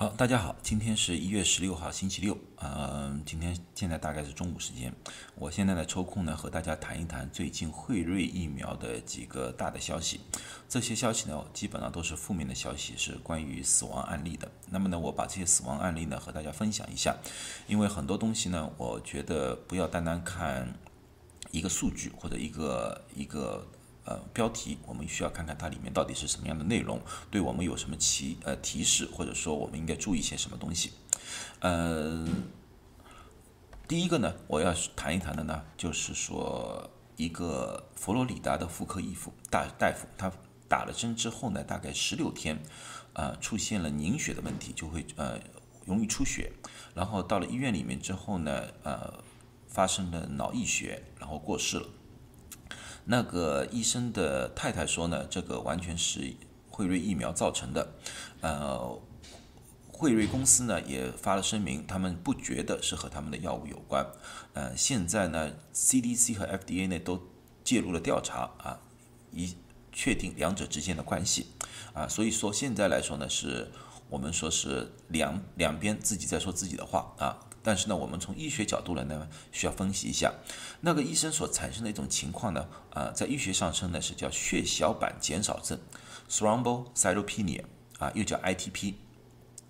好，大家好，今天是一月十六号，星期六。嗯，今天现在大概是中午时间。我现在呢抽空呢和大家谈一谈最近辉瑞疫苗的几个大的消息。这些消息呢基本上都是负面的消息，是关于死亡案例的。那么呢，我把这些死亡案例呢和大家分享一下，因为很多东西呢，我觉得不要单单看一个数据或者一个一个。呃，标题我们需要看看它里面到底是什么样的内容，对我们有什么提呃提示，或者说我们应该注意些什么东西。呃，第一个呢，我要谈一谈的呢，就是说一个佛罗里达的妇科医妇大大夫，他打了针之后呢，大概十六天，呃，出现了凝血的问题，就会呃容易出血，然后到了医院里面之后呢，呃，发生了脑溢血，然后过世了。那个医生的太太说呢，这个完全是辉瑞疫苗造成的。呃，辉瑞公司呢也发了声明，他们不觉得是和他们的药物有关。呃，现在呢，CDC 和 FDA 呢都介入了调查啊，以确定两者之间的关系。啊，所以说现在来说呢，是我们说是两两边自己在说自己的话啊。但是呢，我们从医学角度来呢，需要分析一下那个医生所产生的一种情况呢，啊，在医学上称呢是叫血小板减少症 （thrombocytopenia） 啊，又叫 ITP。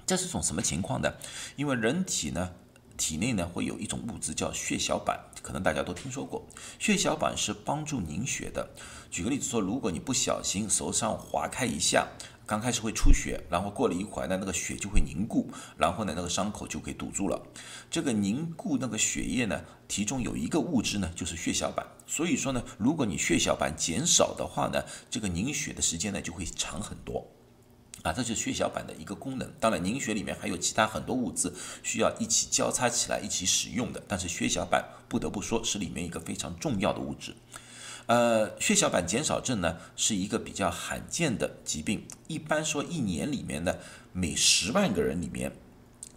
这是种什么情况呢？因为人体呢，体内呢会有一种物质叫血小板，可能大家都听说过。血小板是帮助凝血的。举个例子说，如果你不小心手上划开一下。刚开始会出血，然后过了一会儿呢，那个血就会凝固，然后呢，那个伤口就给堵住了。这个凝固那个血液呢，其中有一个物质呢，就是血小板。所以说呢，如果你血小板减少的话呢，这个凝血的时间呢就会长很多。啊，这就是血小板的一个功能。当然，凝血里面还有其他很多物质需要一起交叉起来一起使用的，但是血小板不得不说是里面一个非常重要的物质。呃，血小板减少症呢是一个比较罕见的疾病。一般说，一年里面呢，每十万个人里面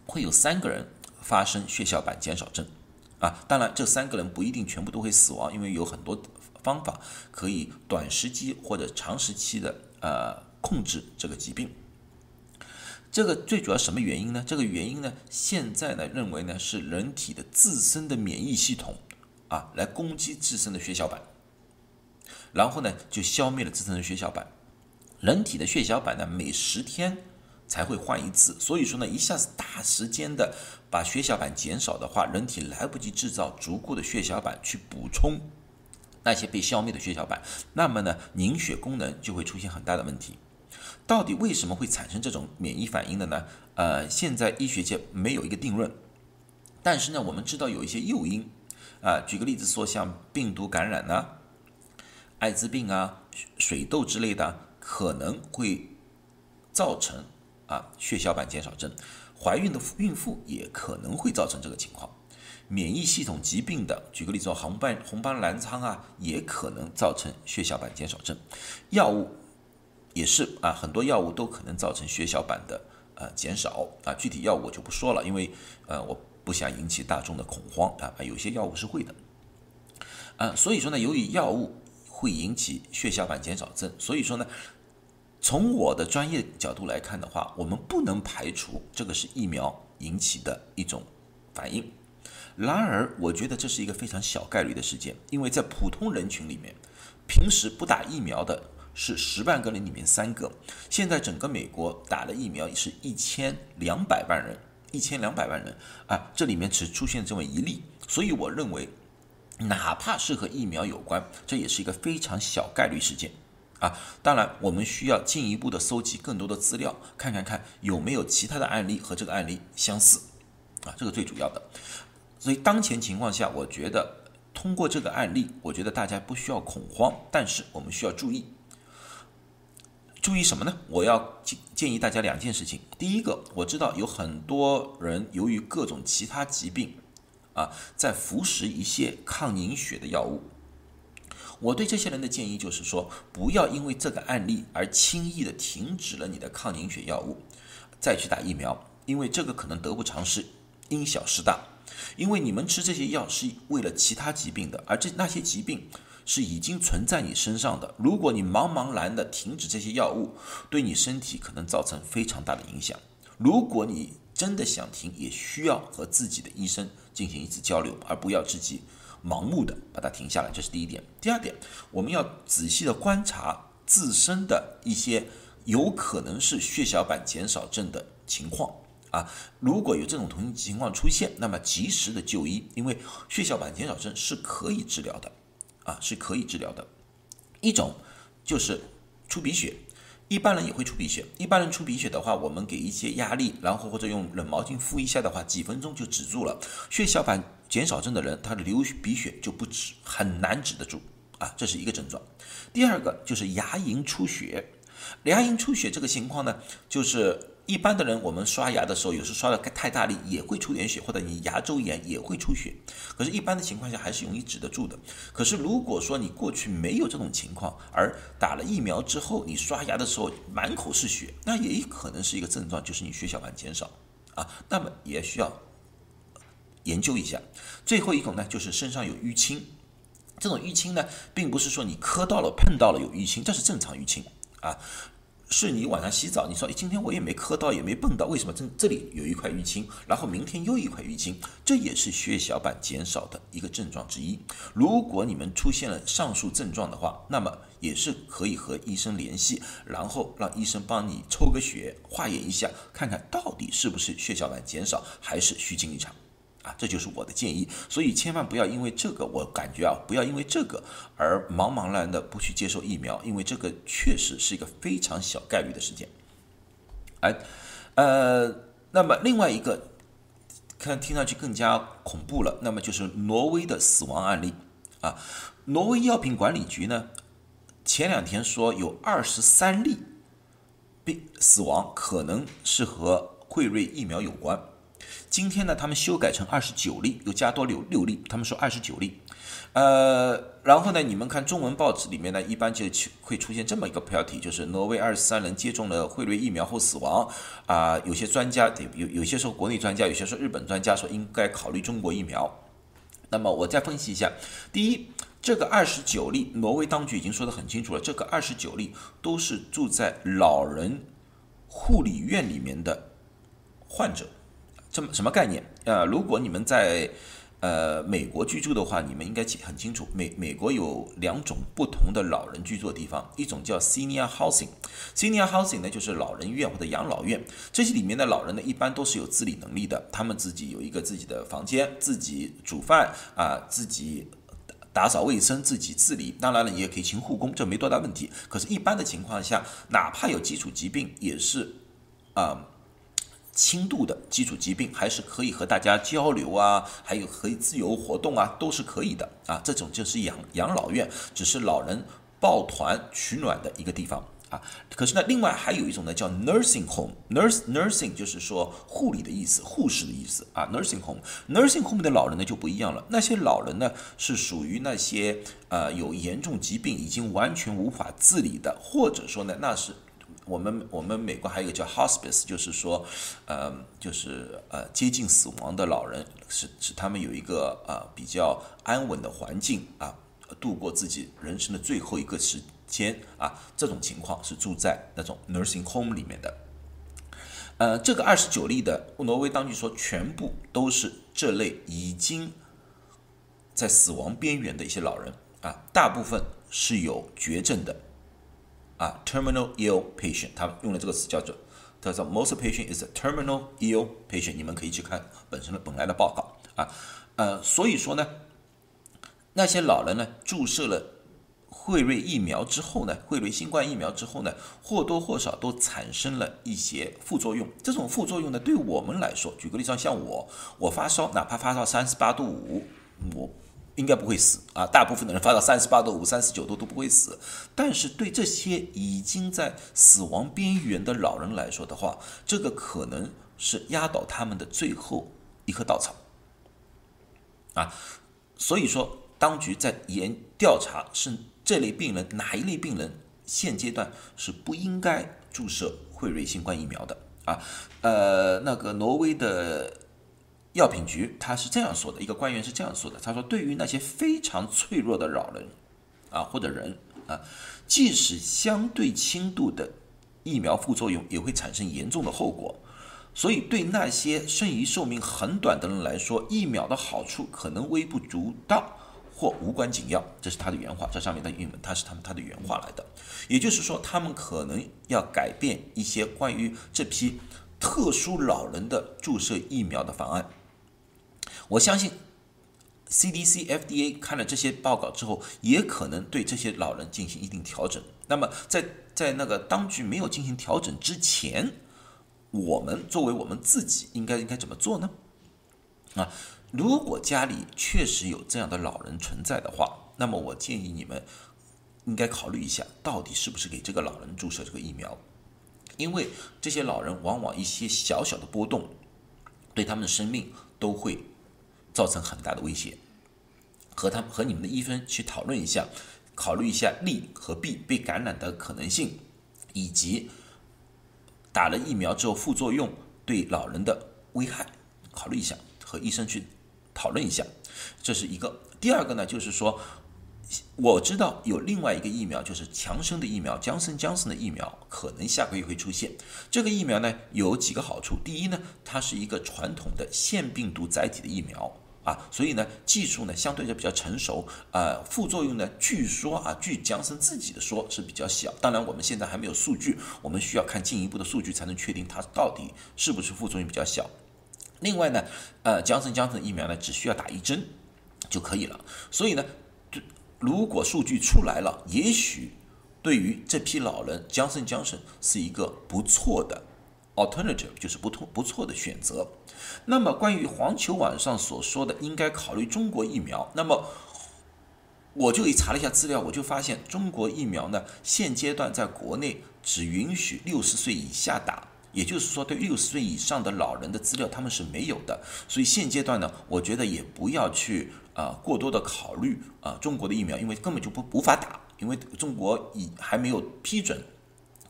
会有三个人发生血小板减少症。啊，当然这三个人不一定全部都会死亡，因为有很多方法可以短时期或者长时期的呃控制这个疾病。这个最主要什么原因呢？这个原因呢，现在呢认为呢是人体的自身的免疫系统啊来攻击自身的血小板。然后呢，就消灭了自身的血小板。人体的血小板呢，每十天才会换一次，所以说呢，一下子大时间的把血小板减少的话，人体来不及制造足够的血小板去补充那些被消灭的血小板，那么呢，凝血功能就会出现很大的问题。到底为什么会产生这种免疫反应的呢？呃，现在医学界没有一个定论，但是呢，我们知道有一些诱因啊，举个例子说，像病毒感染呢。艾滋病啊、水痘之类的可能会造成啊血小板减少症，怀孕的孕妇也可能会造成这个情况。免疫系统疾病的，举个例子说，红斑红斑狼疮啊，也可能造成血小板减少症。药物也是啊，很多药物都可能造成血小板的呃减少啊。具体药物我就不说了，因为呃我不想引起大众的恐慌啊。有些药物是会的，啊，所以说呢，由于药物。会引起血小板减少症，所以说呢，从我的专业角度来看的话，我们不能排除这个是疫苗引起的一种反应。然而，我觉得这是一个非常小概率的事件，因为在普通人群里面，平时不打疫苗的是十万个人里面三个，现在整个美国打了疫苗是一千两百万人，一千两百万人啊，这里面只出现这么一例，所以我认为。哪怕是和疫苗有关，这也是一个非常小概率事件啊！当然，我们需要进一步的搜集更多的资料，看看看有没有其他的案例和这个案例相似啊，这个最主要的。所以当前情况下，我觉得通过这个案例，我觉得大家不需要恐慌，但是我们需要注意，注意什么呢？我要建建议大家两件事情。第一个，我知道有很多人由于各种其他疾病。啊，在服食一些抗凝血的药物。我对这些人的建议就是说，不要因为这个案例而轻易的停止了你的抗凝血药物，再去打疫苗，因为这个可能得不偿失，因小失大。因为你们吃这些药是为了其他疾病的，而这那些疾病是已经存在你身上的。如果你茫茫然的停止这些药物，对你身体可能造成非常大的影响。如果你真的想停，也需要和自己的医生进行一次交流，而不要自己盲目的把它停下来。这是第一点。第二点，我们要仔细的观察自身的一些有可能是血小板减少症的情况啊。如果有这种同情况出现，那么及时的就医，因为血小板减少症是可以治疗的啊，是可以治疗的。一种就是出鼻血。一般人也会出鼻血，一般人出鼻血的话，我们给一些压力，然后或者用冷毛巾敷一下的话，几分钟就止住了。血小板减少症的人，他流鼻血就不止，很难止得住啊，这是一个症状。第二个就是牙龈出血，牙龈出血这个情况呢，就是。一般的人，我们刷牙的时候，有时刷的太大力也会出点血，或者你牙周炎也会出血。可是，一般的情况下还是容易止得住的。可是，如果说你过去没有这种情况，而打了疫苗之后，你刷牙的时候满口是血，那也可能是一个症状，就是你血小板减少啊。那么也需要研究一下。最后一种呢，就是身上有淤青。这种淤青呢，并不是说你磕到了、碰到了有淤青，这是正常淤青啊。是你晚上洗澡，你说今天我也没磕到，也没碰到，为什么这这里有一块淤青，然后明天又一块淤青？这也是血小板减少的一个症状之一。如果你们出现了上述症状的话，那么也是可以和医生联系，然后让医生帮你抽个血化验一下，看看到底是不是血小板减少，还是虚惊一场。啊，这就是我的建议，所以千万不要因为这个，我感觉啊，不要因为这个而茫茫然的不去接受疫苗，因为这个确实是一个非常小概率的事件。哎，呃，那么另外一个，看听上去更加恐怖了，那么就是挪威的死亡案例啊，挪威药品管理局呢，前两天说有二十三例病死亡，可能是和辉瑞疫苗有关。今天呢，他们修改成二十九例，又加多六六例。他们说二十九例，呃，然后呢，你们看中文报纸里面呢，一般就会出现这么一个标题，就是挪威二十三人接种了辉瑞疫苗后死亡。啊，有些专家有有些说国内专家，有些说日本专家说应该考虑中国疫苗。那么我再分析一下，第一，这个二十九例，挪威当局已经说得很清楚了，这个二十九例都是住在老人护理院里面的患者。这么什么概念？呃，如果你们在呃美国居住的话，你们应该很清楚，美美国有两种不同的老人居住的地方，一种叫 senior housing，senior housing 呢就是老人院或者养老院，这些里面的老人呢一般都是有自理能力的，他们自己有一个自己的房间，自己煮饭啊，自己打扫卫生，自己自理。当然了，你也可以请护工，这没多大问题。可是，一般的情况下，哪怕有基础疾病，也是啊。轻度的基础疾病还是可以和大家交流啊，还有可以自由活动啊，都是可以的啊。这种就是养养老院，只是老人抱团取暖的一个地方啊。可是呢，另外还有一种呢，叫 nursing home，nurse nursing 就是说护理的意思，护士的意思啊。nursing home，nursing home 的老人呢就不一样了，那些老人呢是属于那些呃有严重疾病已经完全无法自理的，或者说呢那是。我们我们美国还有一个叫 hospice，就是说，呃，就是呃接近死亡的老人，使使他们有一个呃比较安稳的环境啊，度过自己人生的最后一个时间啊，这种情况是住在那种 nursing home 里面的。呃，这个二十九例的挪威当局说，全部都是这类已经在死亡边缘的一些老人啊，大部分是有绝症的。啊，terminal ill patient，他用的这个词叫做，他说 most patient is a terminal ill patient。你们可以去看本身的本来的报告啊，呃，所以说呢，那些老人呢，注射了辉瑞疫苗之后呢，辉瑞新冠疫苗之后呢，或多或少都产生了一些副作用。这种副作用呢，对我们来说，举个例子，像我，我发烧，哪怕发烧三十八度五，我。应该不会死啊！大部分的人发到三十八度五、三十九度都不会死。但是对这些已经在死亡边缘的老人来说的话，这个可能是压倒他们的最后一颗稻草啊！所以说，当局在研调查是这类病人哪一类病人现阶段是不应该注射辉瑞新冠疫苗的啊？呃，那个挪威的。药品局他是这样说的，一个官员是这样说的，他说：“对于那些非常脆弱的老人，啊或者人啊，即使相对轻度的疫苗副作用也会产生严重的后果。所以对那些剩余寿命很短的人来说，疫苗的好处可能微不足道或无关紧要。这是他的原话，这上面的英文他是他们他的原话来的。也就是说，他们可能要改变一些关于这批特殊老人的注射疫苗的方案。我相信 CDC、FDA 看了这些报告之后，也可能对这些老人进行一定调整。那么，在在那个当局没有进行调整之前，我们作为我们自己应该应该怎么做呢？啊，如果家里确实有这样的老人存在的话，那么我建议你们应该考虑一下，到底是不是给这个老人注射这个疫苗？因为这些老人往往一些小小的波动，对他们的生命都会造成很大的威胁。和他和你们的医生去讨论一下，考虑一下利和弊，被感染的可能性，以及。打了疫苗之后副作用对老人的危害，考虑一下，和医生去讨论一下，这是一个。第二个呢，就是说，我知道有另外一个疫苗，就是强生的疫苗，江森江森的疫苗，可能下个月会出现。这个疫苗呢，有几个好处。第一呢，它是一个传统的腺病毒载体的疫苗。啊，所以呢，技术呢相对就比较成熟，呃，副作用呢，据说啊，据江森自己的说是比较小。当然，我们现在还没有数据，我们需要看进一步的数据才能确定它到底是不是副作用比较小。另外呢，呃，江森江森疫苗呢只需要打一针就可以了。所以呢，如果数据出来了，也许对于这批老人，江森江森是一个不错的。Alternative 就是不错不错的选择。那么关于环球网上所说的应该考虑中国疫苗，那么我就一查了一下资料，我就发现中国疫苗呢现阶段在国内只允许六十岁以下打，也就是说对六十岁以上的老人的资料他们是没有的。所以现阶段呢，我觉得也不要去啊过多的考虑啊中国的疫苗，因为根本就不无法打，因为中国已还没有批准。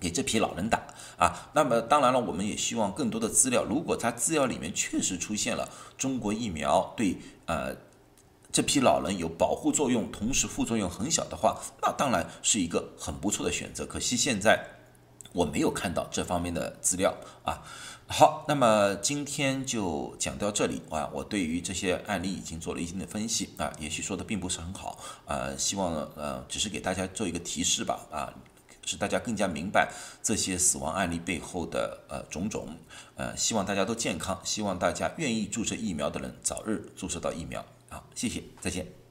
给这批老人打啊，那么当然了，我们也希望更多的资料。如果他资料里面确实出现了中国疫苗对呃这批老人有保护作用，同时副作用很小的话，那当然是一个很不错的选择。可惜现在我没有看到这方面的资料啊。好，那么今天就讲到这里啊。我对于这些案例已经做了一定的分析啊，也许说的并不是很好啊，希望呃只是给大家做一个提示吧啊。使大家更加明白这些死亡案例背后的呃种种，呃，希望大家都健康，希望大家愿意注射疫苗的人早日注射到疫苗。好，谢谢，再见。